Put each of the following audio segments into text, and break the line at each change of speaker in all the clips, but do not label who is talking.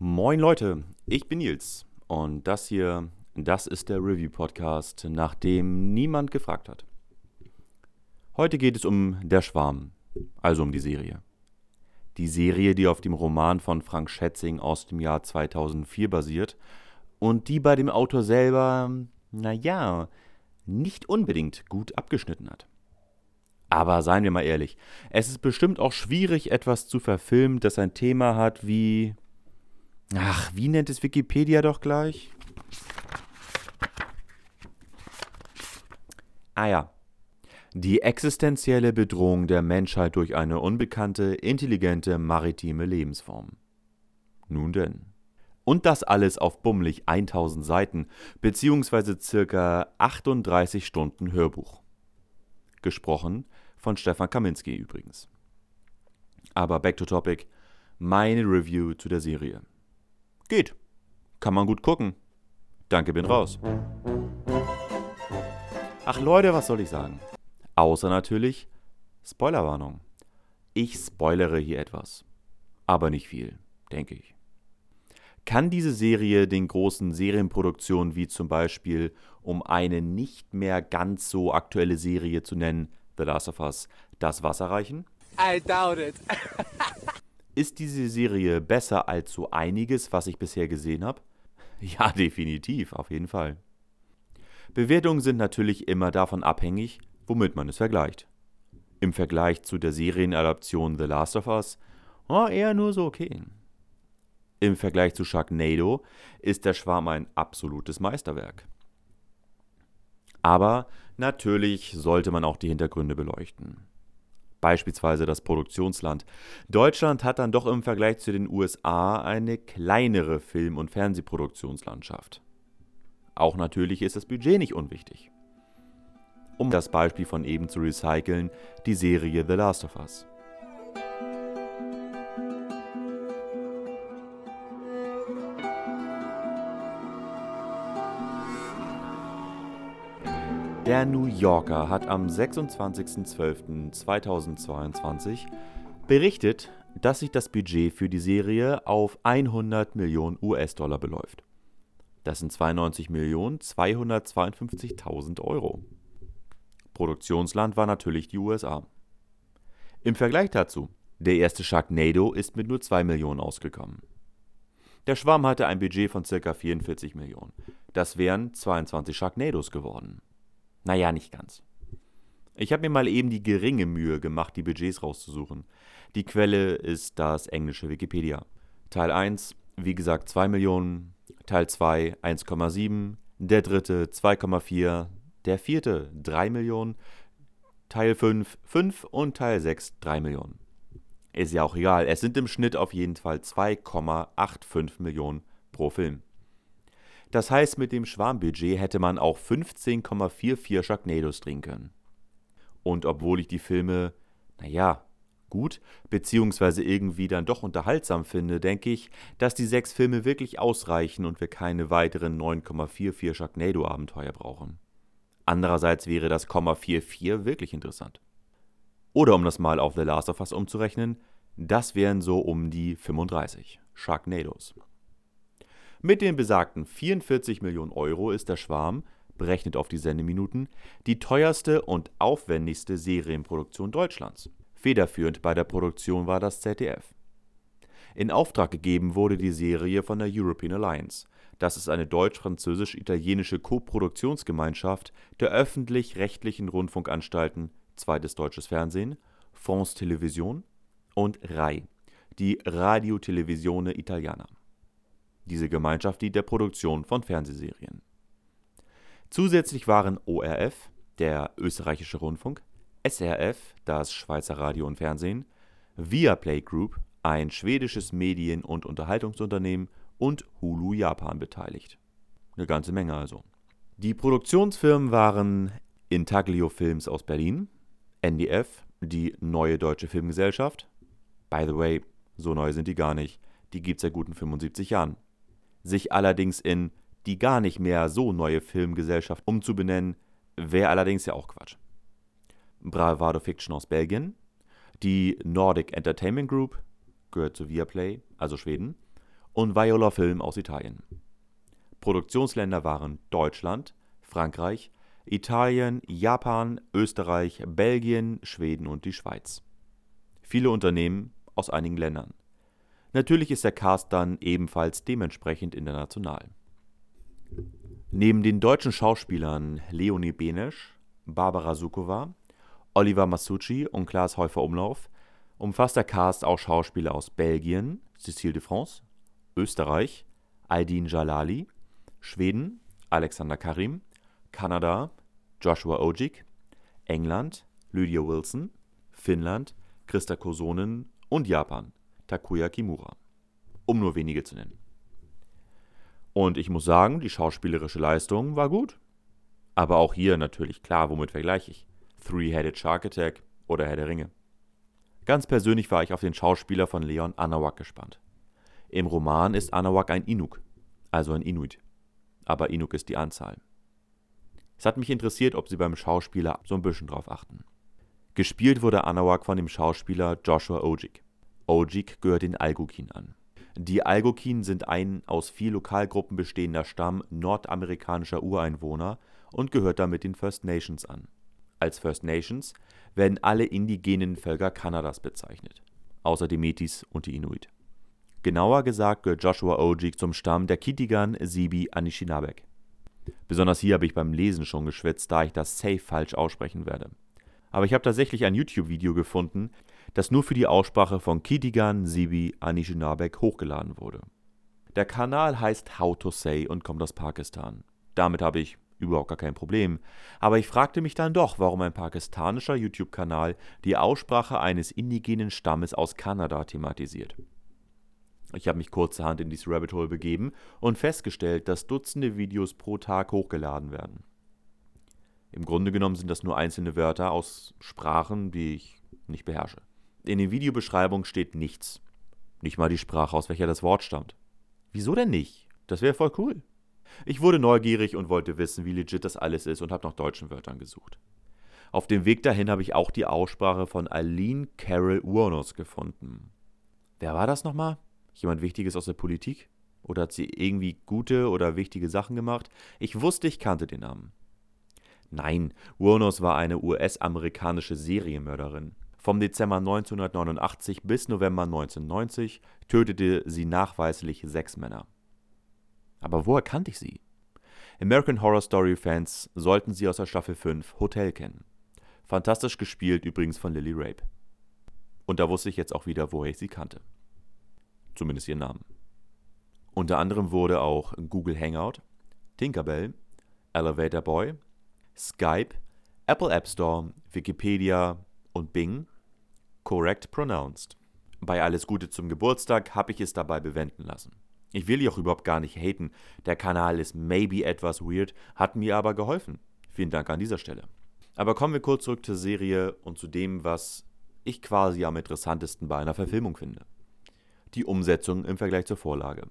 Moin Leute, ich bin Nils und das hier, das ist der Review-Podcast, nach dem niemand gefragt hat. Heute geht es um Der Schwarm, also um die Serie. Die Serie, die auf dem Roman von Frank Schätzing aus dem Jahr 2004 basiert und die bei dem Autor selber, naja, nicht unbedingt gut abgeschnitten hat. Aber seien wir mal ehrlich, es ist bestimmt auch schwierig, etwas zu verfilmen, das ein Thema hat wie. Ach, wie nennt es Wikipedia doch gleich? Ah ja. Die existenzielle Bedrohung der Menschheit durch eine unbekannte, intelligente maritime Lebensform. Nun denn. Und das alles auf bummelig 1000 Seiten, beziehungsweise circa 38 Stunden Hörbuch. Gesprochen von Stefan Kaminski übrigens. Aber back to topic. Meine Review zu der Serie. Geht. Kann man gut gucken. Danke, bin raus. Ach Leute, was soll ich sagen? Außer natürlich Spoilerwarnung. Ich spoilere hier etwas. Aber nicht viel, denke ich. Kann diese Serie den großen Serienproduktionen wie zum Beispiel, um eine nicht mehr ganz so aktuelle Serie zu nennen, The Last of Us das Wasser reichen? I doubt it. Ist diese Serie besser als so einiges, was ich bisher gesehen habe? Ja, definitiv, auf jeden Fall. Bewertungen sind natürlich immer davon abhängig, womit man es vergleicht. Im Vergleich zu der Serienadaption The Last of Us, oh, eher nur so okay. Im Vergleich zu Sharknado ist der Schwarm ein absolutes Meisterwerk. Aber natürlich sollte man auch die Hintergründe beleuchten. Beispielsweise das Produktionsland. Deutschland hat dann doch im Vergleich zu den USA eine kleinere Film- und Fernsehproduktionslandschaft. Auch natürlich ist das Budget nicht unwichtig. Um das Beispiel von eben zu recyceln, die Serie The Last of Us. Der New Yorker hat am 26.12.2022 berichtet, dass sich das Budget für die Serie auf 100 Millionen US-Dollar beläuft. Das sind 92.252.000 Euro. Produktionsland war natürlich die USA. Im Vergleich dazu, der erste Sharknado ist mit nur 2 Millionen ausgekommen. Der Schwarm hatte ein Budget von ca. 44 Millionen. Das wären 22 Sharknados geworden. Naja, nicht ganz. Ich habe mir mal eben die geringe Mühe gemacht, die Budgets rauszusuchen. Die Quelle ist das englische Wikipedia. Teil 1, wie gesagt, 2 Millionen. Teil 2, 1,7. Der dritte, 2,4. Der vierte, 3 Millionen. Teil 5, 5 und Teil 6, 3 Millionen. Ist ja auch egal. Es sind im Schnitt auf jeden Fall 2,85 Millionen pro Film. Das heißt, mit dem Schwarmbudget hätte man auch 15,44 Sharknados drehen können. Und obwohl ich die Filme, naja, gut, beziehungsweise irgendwie dann doch unterhaltsam finde, denke ich, dass die sechs Filme wirklich ausreichen und wir keine weiteren 9,44 Sharknado-Abenteuer brauchen. Andererseits wäre das 0,44 wirklich interessant. Oder um das mal auf The Last of Us umzurechnen, das wären so um die 35 Sharknados. Mit den besagten 44 Millionen Euro ist der Schwarm, berechnet auf die Sendeminuten, die teuerste und aufwendigste Serienproduktion Deutschlands. Federführend bei der Produktion war das ZDF. In Auftrag gegeben wurde die Serie von der European Alliance. Das ist eine deutsch-französisch-italienische Koproduktionsgemeinschaft der öffentlich-rechtlichen Rundfunkanstalten Zweites Deutsches Fernsehen, France Television und RAI, die Radio Televisione Italiana. Diese Gemeinschaft dient der Produktion von Fernsehserien. Zusätzlich waren ORF, der österreichische Rundfunk, SRF, das Schweizer Radio und Fernsehen, Viaplay Group, ein schwedisches Medien- und Unterhaltungsunternehmen und Hulu Japan beteiligt. Eine ganze Menge also. Die Produktionsfirmen waren Intaglio Films aus Berlin, NDF, die Neue Deutsche Filmgesellschaft. By the way, so neu sind die gar nicht. Die gibt es seit guten 75 Jahren sich allerdings in die gar nicht mehr so neue Filmgesellschaft umzubenennen, wäre allerdings ja auch Quatsch. Bravado Fiction aus Belgien, die Nordic Entertainment Group, gehört zu Viaplay, also Schweden, und Viola Film aus Italien. Produktionsländer waren Deutschland, Frankreich, Italien, Japan, Österreich, Belgien, Schweden und die Schweiz. Viele Unternehmen aus einigen Ländern. Natürlich ist der Cast dann ebenfalls dementsprechend international. Neben den deutschen Schauspielern Leonie Benesch, Barbara Sukowa, Oliver Masucci und Klaas Häufer-Umlauf umfasst der Cast auch Schauspieler aus Belgien, Cécile de France, Österreich, Aydin Jalali, Schweden, Alexander Karim, Kanada, Joshua Ojik, England, Lydia Wilson, Finnland, Christa Kosonen und Japan, Takuya Kimura, um nur wenige zu nennen. Und ich muss sagen, die schauspielerische Leistung war gut. Aber auch hier natürlich klar, womit vergleiche ich? Three-Headed Shark Attack oder Herr der Ringe. Ganz persönlich war ich auf den Schauspieler von Leon Anawak gespannt. Im Roman ist Anawak ein Inuk, also ein Inuit. Aber Inuk ist die Anzahl. Es hat mich interessiert, ob sie beim Schauspieler so ein bisschen drauf achten. Gespielt wurde Anawak von dem Schauspieler Joshua Ojik. Ojik gehört den Algokin an. Die Algokin sind ein aus vier Lokalgruppen bestehender Stamm nordamerikanischer Ureinwohner und gehört damit den First Nations an. Als First Nations werden alle indigenen Völker Kanadas bezeichnet, außer die Metis und die Inuit. Genauer gesagt gehört Joshua Ojik zum Stamm der Kitigan Sibi Anishinabek. Besonders hier habe ich beim Lesen schon geschwitzt, da ich das safe falsch aussprechen werde. Aber ich habe tatsächlich ein YouTube-Video gefunden, das nur für die Aussprache von Kitigan Sibi Anishinabek hochgeladen wurde. Der Kanal heißt How to Say und kommt aus Pakistan. Damit habe ich überhaupt gar kein Problem. Aber ich fragte mich dann doch, warum ein pakistanischer YouTube-Kanal die Aussprache eines indigenen Stammes aus Kanada thematisiert. Ich habe mich kurzerhand in dieses Rabbit Hole begeben und festgestellt, dass Dutzende Videos pro Tag hochgeladen werden. Im Grunde genommen sind das nur einzelne Wörter aus Sprachen, die ich nicht beherrsche. In den Videobeschreibungen steht nichts. Nicht mal die Sprache, aus welcher das Wort stammt. Wieso denn nicht? Das wäre voll cool. Ich wurde neugierig und wollte wissen, wie legit das alles ist und habe nach deutschen Wörtern gesucht. Auf dem Weg dahin habe ich auch die Aussprache von Aline Carol Urnos gefunden. Wer war das nochmal? Jemand Wichtiges aus der Politik? Oder hat sie irgendwie gute oder wichtige Sachen gemacht? Ich wusste, ich kannte den Namen. Nein, Urnos war eine US-amerikanische Serienmörderin. Vom Dezember 1989 bis November 1990 tötete sie nachweislich sechs Männer. Aber woher kannte ich sie? American Horror Story Fans sollten sie aus der Staffel 5 Hotel kennen. Fantastisch gespielt übrigens von Lily Rape. Und da wusste ich jetzt auch wieder, woher ich sie kannte. Zumindest ihren Namen. Unter anderem wurde auch Google Hangout, Tinkerbell, Elevator Boy, Skype, Apple App Store, Wikipedia und Bing correct pronounced. Bei Alles Gute zum Geburtstag habe ich es dabei bewenden lassen. Ich will hier auch überhaupt gar nicht haten. Der Kanal ist maybe etwas weird, hat mir aber geholfen. Vielen Dank an dieser Stelle. Aber kommen wir kurz zurück zur Serie und zu dem, was ich quasi am interessantesten bei einer Verfilmung finde. Die Umsetzung im Vergleich zur Vorlage.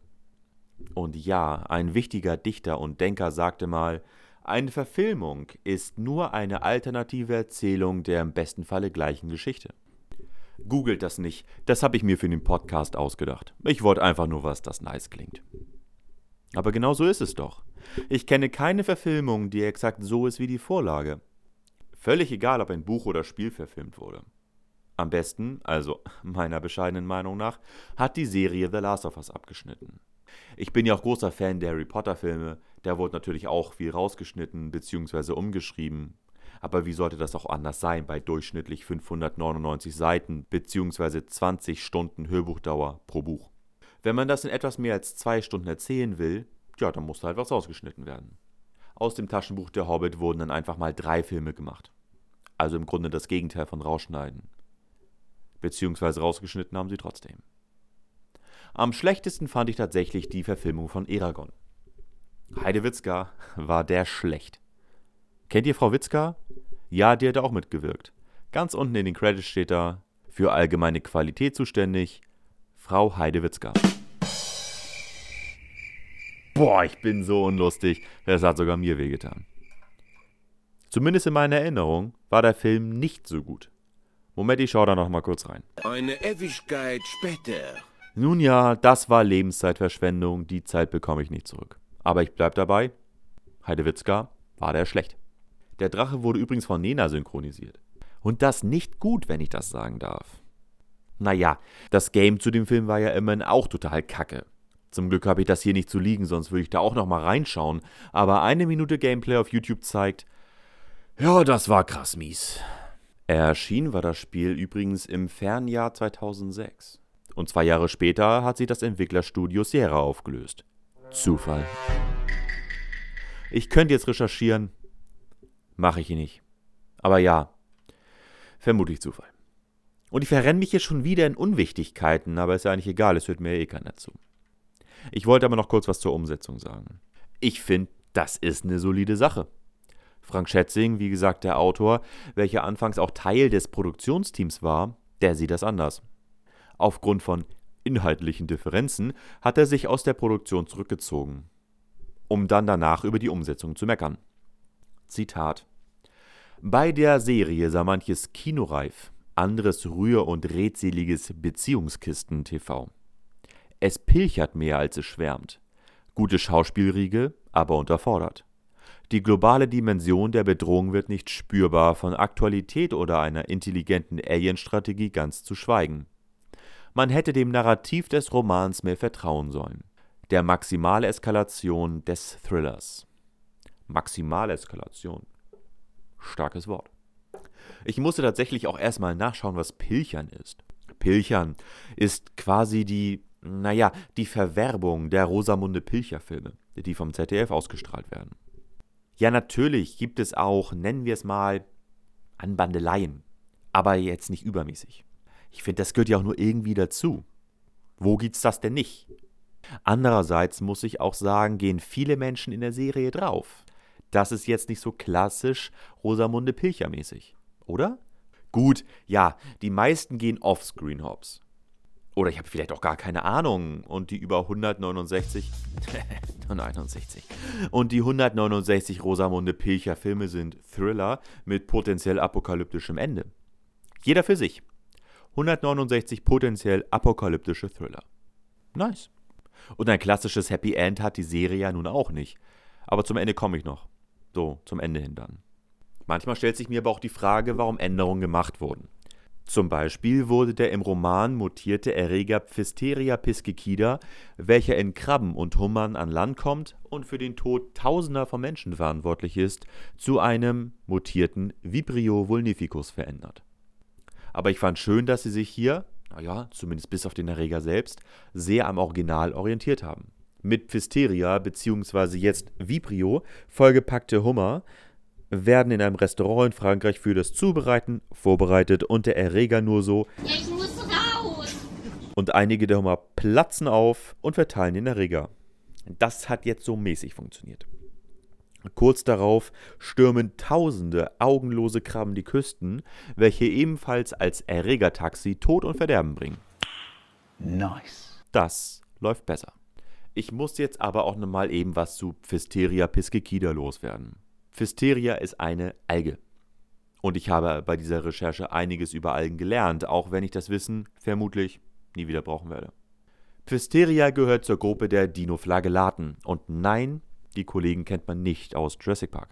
Und ja, ein wichtiger Dichter und Denker sagte mal, eine Verfilmung ist nur eine alternative Erzählung der im besten Falle gleichen Geschichte. Googelt das nicht. Das habe ich mir für den Podcast ausgedacht. Ich wollte einfach nur was, das nice klingt. Aber genau so ist es doch. Ich kenne keine Verfilmung, die exakt so ist wie die Vorlage. Völlig egal, ob ein Buch oder Spiel verfilmt wurde. Am besten, also meiner bescheidenen Meinung nach, hat die Serie The Last of Us abgeschnitten. Ich bin ja auch großer Fan der Harry Potter Filme, da wurde natürlich auch viel rausgeschnitten bzw. umgeschrieben, aber wie sollte das auch anders sein bei durchschnittlich 599 Seiten bzw. 20 Stunden Hörbuchdauer pro Buch? Wenn man das in etwas mehr als zwei Stunden erzählen will, ja, dann muss halt was rausgeschnitten werden. Aus dem Taschenbuch Der Hobbit wurden dann einfach mal drei Filme gemacht. Also im Grunde das Gegenteil von rausschneiden. Beziehungsweise rausgeschnitten haben sie trotzdem. Am schlechtesten fand ich tatsächlich die Verfilmung von Eragon. Heidewitzka war der schlecht. Kennt ihr Frau Witzka? Ja, die hat auch mitgewirkt. Ganz unten in den Credits steht da, für allgemeine Qualität zuständig, Frau Heidewitzka. Boah, ich bin so unlustig. Das hat sogar mir wehgetan. Zumindest in meiner Erinnerung war der Film nicht so gut. Moment, ich schau da noch mal kurz rein.
Eine Ewigkeit später.
Nun ja, das war Lebenszeitverschwendung, die Zeit bekomme ich nicht zurück. Aber ich bleib dabei, Heidewitzka war der schlecht. Der Drache wurde übrigens von Nena synchronisiert. Und das nicht gut, wenn ich das sagen darf. Naja, das Game zu dem Film war ja immerhin auch total kacke. Zum Glück habe ich das hier nicht zu liegen, sonst würde ich da auch noch mal reinschauen. Aber eine Minute Gameplay auf YouTube zeigt, ja, das war krass mies. Erschienen war das Spiel übrigens im Fernjahr 2006. Und zwei Jahre später hat sich das Entwicklerstudio Sierra aufgelöst. Zufall. Ich könnte jetzt recherchieren, mache ich nicht. Aber ja, vermutlich Zufall. Und ich verrenne mich hier schon wieder in Unwichtigkeiten, aber ist ja eigentlich egal, es hört mir eh keiner zu. Ich wollte aber noch kurz was zur Umsetzung sagen. Ich finde, das ist eine solide Sache. Frank Schätzing, wie gesagt der Autor, welcher anfangs auch Teil des Produktionsteams war, der sieht das anders. Aufgrund von inhaltlichen Differenzen hat er sich aus der Produktion zurückgezogen, um dann danach über die Umsetzung zu meckern. Zitat Bei der Serie sah manches kinoreif, anderes rühr- und redseliges Beziehungskisten-TV. Es pilchert mehr, als es schwärmt. Gute Schauspielriege, aber unterfordert. Die globale Dimension der Bedrohung wird nicht spürbar, von Aktualität oder einer intelligenten Alien-Strategie ganz zu schweigen. Man hätte dem Narrativ des Romans mehr vertrauen sollen. Der Maximaleskalation des Thrillers. Maximaleskalation. Starkes Wort. Ich musste tatsächlich auch erstmal nachschauen, was Pilchern ist. Pilchern ist quasi die, naja, die Verwerbung der Rosamunde Pilcher-Filme, die vom ZDF ausgestrahlt werden. Ja, natürlich gibt es auch, nennen wir es mal, Anbandeleien, aber jetzt nicht übermäßig. Ich finde, das gehört ja auch nur irgendwie dazu. Wo gibt's das denn nicht? Andererseits muss ich auch sagen, gehen viele Menschen in der Serie drauf. Das ist jetzt nicht so klassisch Rosamunde Pilcher mäßig, oder? Gut, ja, die meisten gehen offscreen hops. Oder ich habe vielleicht auch gar keine Ahnung. Und die über 169. 69. Und die 169 Rosamunde Pilcher Filme sind Thriller mit potenziell apokalyptischem Ende. Jeder für sich. 169 potenziell apokalyptische Thriller. Nice. Und ein klassisches Happy End hat die Serie ja nun auch nicht. Aber zum Ende komme ich noch. So, zum Ende hin dann. Manchmal stellt sich mir aber auch die Frage, warum Änderungen gemacht wurden. Zum Beispiel wurde der im Roman mutierte Erreger Pfisteria piscicida, welcher in Krabben und Hummern an Land kommt und für den Tod tausender von Menschen verantwortlich ist, zu einem mutierten Vibrio vulnificus verändert. Aber ich fand schön, dass sie sich hier, naja, zumindest bis auf den Erreger selbst, sehr am Original orientiert haben. Mit Pfisteria bzw. jetzt Vibrio vollgepackte Hummer werden in einem Restaurant in Frankreich für das Zubereiten vorbereitet und der Erreger nur so. Ich muss raus! Und einige der Hummer platzen auf und verteilen den Erreger. Das hat jetzt so mäßig funktioniert. Kurz darauf stürmen tausende augenlose Krabben die Küsten, welche ebenfalls als Erregertaxi Tod und Verderben bringen. Nice. Das läuft besser. Ich muss jetzt aber auch nochmal eben was zu Pfisteria piscicida loswerden. Pfisteria ist eine Alge. Und ich habe bei dieser Recherche einiges über Algen gelernt, auch wenn ich das Wissen vermutlich nie wieder brauchen werde. Pfisteria gehört zur Gruppe der Dinoflagellaten. Und nein, die Kollegen kennt man nicht aus Jurassic Park.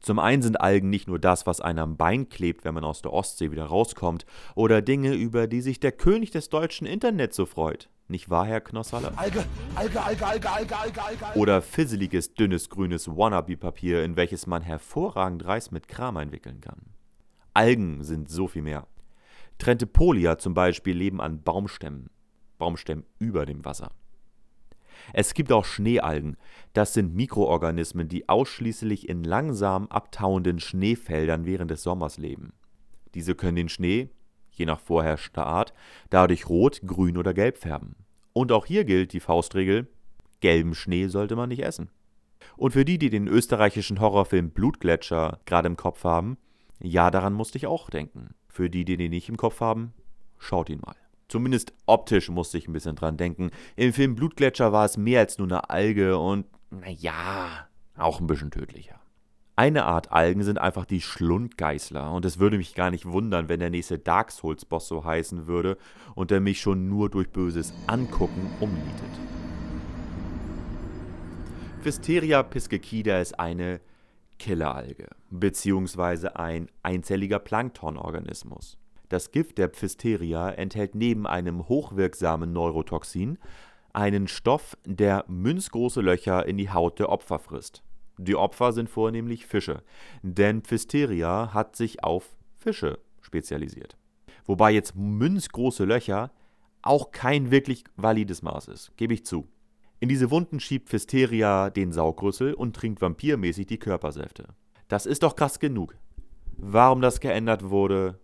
Zum einen sind Algen nicht nur das, was einem am Bein klebt, wenn man aus der Ostsee wieder rauskommt, oder Dinge, über die sich der König des deutschen Internets so freut. Nicht wahr, Herr Knossalle? Alge, Alge, Alge, Alge, Alge, Alge, Alge. Oder fisseliges, dünnes, grünes Wannabe-Papier, in welches man hervorragend Reis mit Kram einwickeln kann. Algen sind so viel mehr. Trentepolia zum Beispiel leben an Baumstämmen. Baumstämmen über dem Wasser. Es gibt auch Schneealgen. Das sind Mikroorganismen, die ausschließlich in langsam abtauenden Schneefeldern während des Sommers leben. Diese können den Schnee, je nach vorherrschter Art, dadurch rot, grün oder gelb färben. Und auch hier gilt die Faustregel: gelben Schnee sollte man nicht essen. Und für die, die den österreichischen Horrorfilm Blutgletscher gerade im Kopf haben, ja, daran musste ich auch denken. Für die, die den nicht im Kopf haben, schaut ihn mal. Zumindest optisch musste ich ein bisschen dran denken. Im Film Blutgletscher war es mehr als nur eine Alge und, naja, auch ein bisschen tödlicher. Eine Art Algen sind einfach die Schlundgeißler und es würde mich gar nicht wundern, wenn der nächste Dark Souls Boss so heißen würde und er mich schon nur durch böses Angucken umnietet. Pfisteria piscicida ist eine Killeralge, beziehungsweise ein einzelliger Planktonorganismus. Das Gift der Pfisteria enthält neben einem hochwirksamen Neurotoxin einen Stoff, der münzgroße Löcher in die Haut der Opfer frisst. Die Opfer sind vornehmlich Fische, denn Pfisteria hat sich auf Fische spezialisiert. Wobei jetzt münzgroße Löcher auch kein wirklich valides Maß ist, gebe ich zu. In diese Wunden schiebt Pfisteria den Saugrüssel und trinkt vampirmäßig die Körpersäfte. Das ist doch krass genug. Warum das geändert wurde,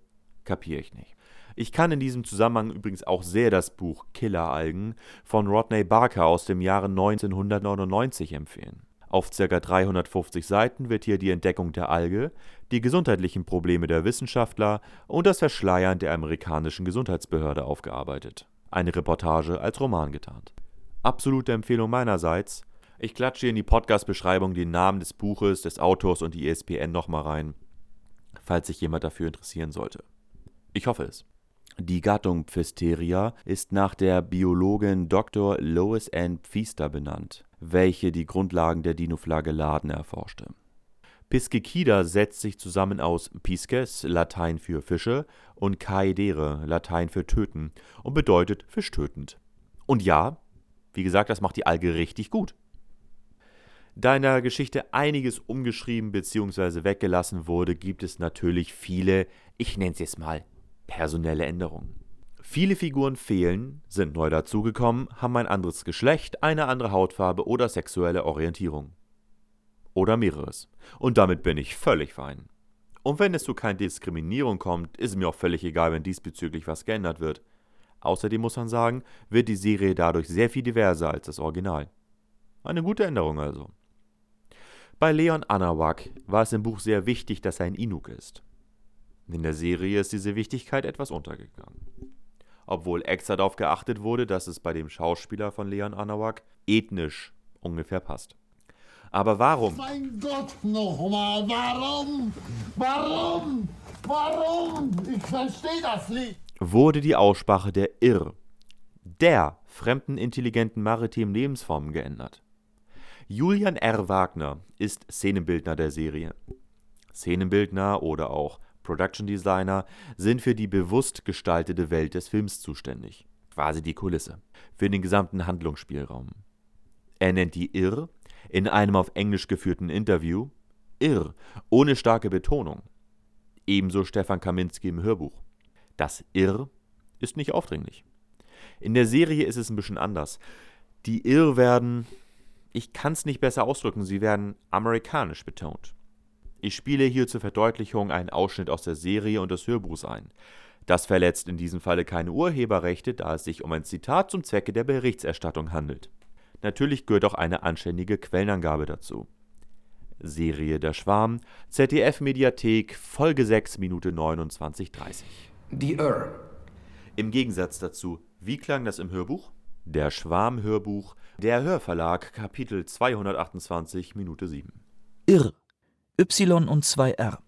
kapiere ich nicht. Ich kann in diesem Zusammenhang übrigens auch sehr das Buch Killeralgen von Rodney Barker aus dem Jahre 1999 empfehlen. Auf ca. 350 Seiten wird hier die Entdeckung der Alge, die gesundheitlichen Probleme der Wissenschaftler und das Verschleiern der amerikanischen Gesundheitsbehörde aufgearbeitet. Eine Reportage als Roman getarnt. Absolute Empfehlung meinerseits. Ich klatsche hier in die Podcast-Beschreibung den Namen des Buches, des Autors und die ESPN nochmal rein, falls sich jemand dafür interessieren sollte. Ich hoffe es. Die Gattung Pfisteria ist nach der Biologin Dr. Lois Ann Pfister benannt welche die Grundlagen der Dinoflagelladen erforschte. Piscicida setzt sich zusammen aus pisces, Latein für Fische, und caedere, Latein für töten, und bedeutet fischtötend. Und ja, wie gesagt, das macht die Alge richtig gut. Da in der Geschichte einiges umgeschrieben bzw. weggelassen wurde, gibt es natürlich viele, ich nenne es jetzt mal, personelle Änderungen. Viele Figuren fehlen, sind neu dazugekommen, haben ein anderes Geschlecht, eine andere Hautfarbe oder sexuelle Orientierung. Oder mehreres. Und damit bin ich völlig fein. Und wenn es zu keiner Diskriminierung kommt, ist mir auch völlig egal, wenn diesbezüglich was geändert wird. Außerdem muss man sagen, wird die Serie dadurch sehr viel diverser als das Original. Eine gute Änderung also. Bei Leon Anawak war es im Buch sehr wichtig, dass er ein Inuk ist. In der Serie ist diese Wichtigkeit etwas untergegangen obwohl extra darauf geachtet wurde, dass es bei dem Schauspieler von Leon Anawak ethnisch ungefähr passt. Aber warum?
Mein Gott, nochmal, warum? Warum? Warum? Ich verstehe das nicht.
Wurde die Aussprache der Ir, der fremden intelligenten maritimen Lebensformen geändert. Julian R. Wagner ist Szenenbildner der Serie. Szenenbildner oder auch Production Designer sind für die bewusst gestaltete Welt des Films zuständig, quasi die Kulisse, für den gesamten Handlungsspielraum. Er nennt die Irr in einem auf Englisch geführten Interview Irr, ohne starke Betonung. Ebenso Stefan Kaminski im Hörbuch. Das Irr ist nicht aufdringlich. In der Serie ist es ein bisschen anders. Die Irr werden, ich kann es nicht besser ausdrücken, sie werden amerikanisch betont. Ich spiele hier zur Verdeutlichung einen Ausschnitt aus der Serie und des Hörbuchs ein. Das verletzt in diesem Falle keine Urheberrechte, da es sich um ein Zitat zum Zwecke der Berichterstattung handelt. Natürlich gehört auch eine anständige Quellenangabe dazu. Serie Der Schwarm, ZDF Mediathek, Folge 6, Minute 29,30.
Die Irr.
Im Gegensatz dazu, wie klang das im Hörbuch? Der Schwarm Hörbuch, der Hörverlag, Kapitel 228, Minute 7.
Irr. Y und 2 R.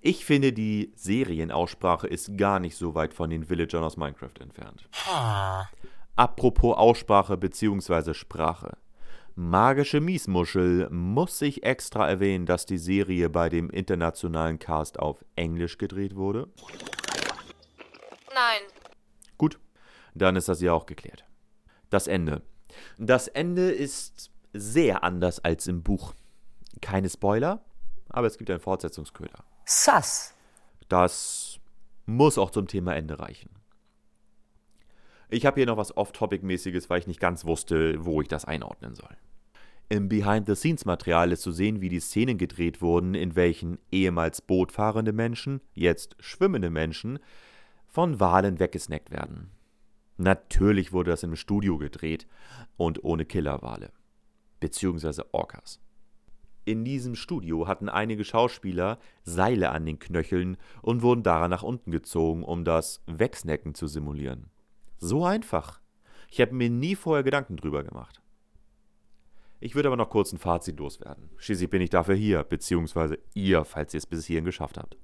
Ich finde, die Serienaussprache ist gar nicht so weit von den Villagern aus Minecraft entfernt. Apropos Aussprache bzw. Sprache. Magische Miesmuschel muss ich extra erwähnen, dass die Serie bei dem internationalen Cast auf Englisch gedreht wurde?
Nein.
Gut, dann ist das ja auch geklärt. Das Ende. Das Ende ist sehr anders als im Buch. Keine Spoiler, aber es gibt einen Fortsetzungsköder.
Sass.
Das muss auch zum Thema Ende reichen. Ich habe hier noch was Off-Topic-mäßiges, weil ich nicht ganz wusste, wo ich das einordnen soll. Im Behind-the-Scenes-Material ist zu sehen, wie die Szenen gedreht wurden, in welchen ehemals bootfahrende Menschen, jetzt schwimmende Menschen, von Walen weggesnackt werden. Natürlich wurde das im Studio gedreht und ohne Killerwale. Beziehungsweise Orcas. In diesem Studio hatten einige Schauspieler Seile an den Knöcheln und wurden daran nach unten gezogen, um das Wegsnacken zu simulieren. So einfach. Ich habe mir nie vorher Gedanken drüber gemacht. Ich würde aber noch kurz ein Fazit loswerden. Schließlich bin ich dafür hier, beziehungsweise ihr, falls ihr es bis hierhin geschafft habt.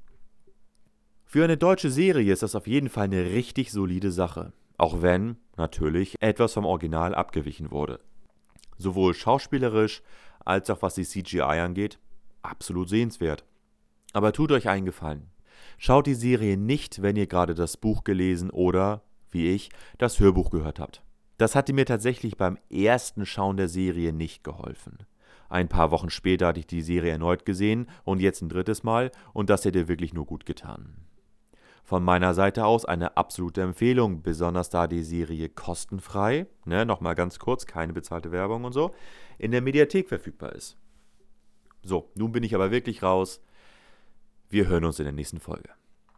Für eine deutsche Serie ist das auf jeden Fall eine richtig solide Sache. Auch wenn, natürlich, etwas vom Original abgewichen wurde. Sowohl schauspielerisch als auch was die CGI angeht, absolut sehenswert. Aber tut euch einen Gefallen. Schaut die Serie nicht, wenn ihr gerade das Buch gelesen oder, wie ich, das Hörbuch gehört habt. Das hatte mir tatsächlich beim ersten Schauen der Serie nicht geholfen. Ein paar Wochen später hatte ich die Serie erneut gesehen und jetzt ein drittes Mal und das hätte wirklich nur gut getan. Von meiner Seite aus eine absolute Empfehlung, besonders da die Serie kostenfrei, ne, nochmal ganz kurz, keine bezahlte Werbung und so, in der Mediathek verfügbar ist. So, nun bin ich aber wirklich raus. Wir hören uns in der nächsten Folge.